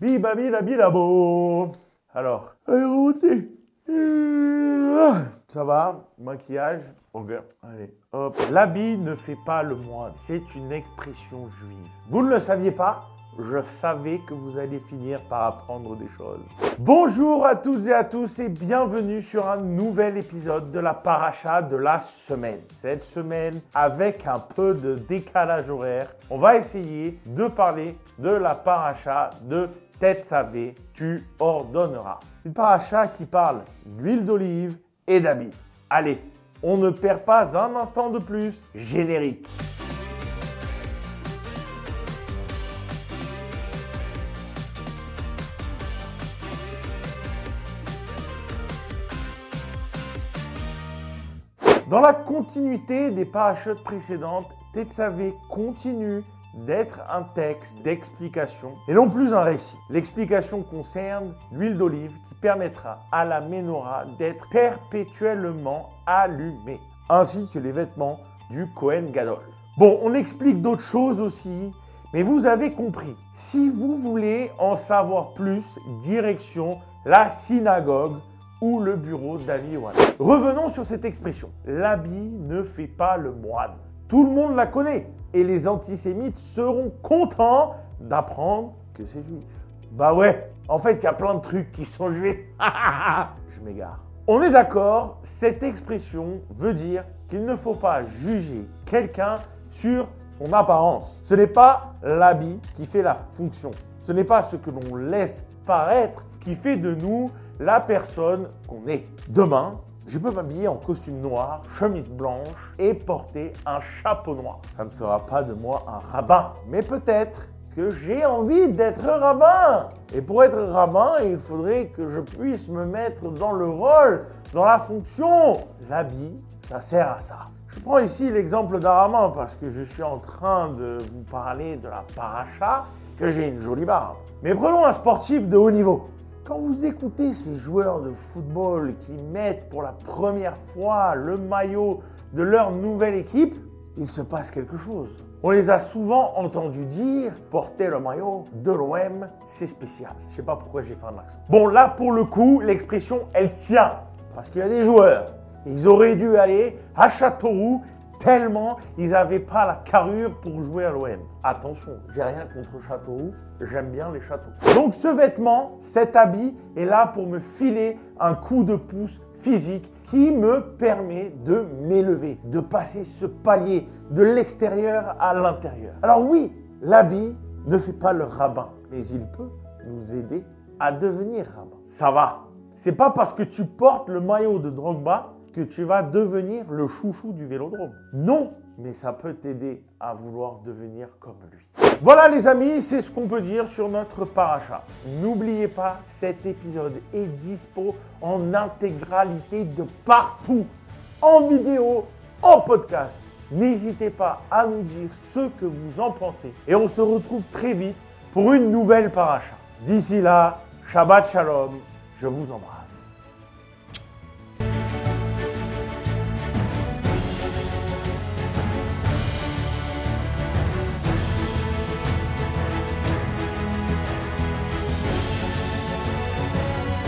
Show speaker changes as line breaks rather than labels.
Bibabilabo. Alors, aéroté. Ça va? Maquillage? Ok, allez, hop. L'habit ne fait pas le moine. C'est une expression juive. Vous ne le saviez pas? Je savais que vous alliez finir par apprendre des choses. Bonjour à toutes et à tous et bienvenue sur un nouvel épisode de la paracha de la semaine. Cette semaine, avec un peu de décalage horaire, on va essayer de parler de la paracha de Tête savée, tu ordonneras. Une paracha qui parle d'huile d'olive et d'habits. Allez, on ne perd pas un instant de plus. Générique. Dans la continuité des parachutes précédentes, Tetsavé continue d'être un texte d'explication et non plus un récit. L'explication concerne l'huile d'olive qui permettra à la menorah d'être perpétuellement allumée, ainsi que les vêtements du Kohen Gadol. Bon, on explique d'autres choses aussi, mais vous avez compris. Si vous voulez en savoir plus, direction la synagogue ou le bureau d'Avi Revenons sur cette expression. L'habit ne fait pas le moine. Tout le monde la connaît. Et les antisémites seront contents d'apprendre que c'est juif. Bah ouais, en fait, il y a plein de trucs qui sont juifs. Je m'égare. On est d'accord, cette expression veut dire qu'il ne faut pas juger quelqu'un sur son apparence. Ce n'est pas l'habit qui fait la fonction. Ce n'est pas ce que l'on laisse paraître qui fait de nous la personne qu'on est. Demain, je peux m'habiller en costume noir, chemise blanche et porter un chapeau noir. Ça ne fera pas de moi un rabbin, mais peut-être que j'ai envie d'être rabbin. Et pour être rabbin, il faudrait que je puisse me mettre dans le rôle, dans la fonction. L'habit, ça sert à ça. Je prends ici l'exemple d'Araman parce que je suis en train de vous parler de la paracha, que j'ai une jolie barbe. Mais prenons un sportif de haut niveau. Quand vous écoutez ces joueurs de football qui mettent pour la première fois le maillot de leur nouvelle équipe, il se passe quelque chose. On les a souvent entendus dire porter le maillot de l'OM, c'est spécial. Je sais pas pourquoi j'ai fait un accent. Bon, là pour le coup, l'expression elle tient parce qu'il y a des joueurs. Ils auraient dû aller à Châteauroux tellement ils n'avaient pas la carrure pour jouer à l'OM. Attention, j'ai rien contre Châteauroux, j'aime bien les châteaux. Donc ce vêtement, cet habit est là pour me filer un coup de pouce physique qui me permet de m'élever, de passer ce palier de l'extérieur à l'intérieur. Alors oui, l'habit ne fait pas le rabbin, mais il peut nous aider à devenir rabbin. Ça va. C'est pas parce que tu portes le maillot de Drogba que tu vas devenir le chouchou du vélodrome. Non, mais ça peut t'aider à vouloir devenir comme lui. Voilà les amis, c'est ce qu'on peut dire sur notre paracha. N'oubliez pas, cet épisode est dispo en intégralité de partout, en vidéo, en podcast. N'hésitez pas à nous dire ce que vous en pensez. Et on se retrouve très vite pour une nouvelle paracha. D'ici là, Shabbat Shalom, je vous embrasse.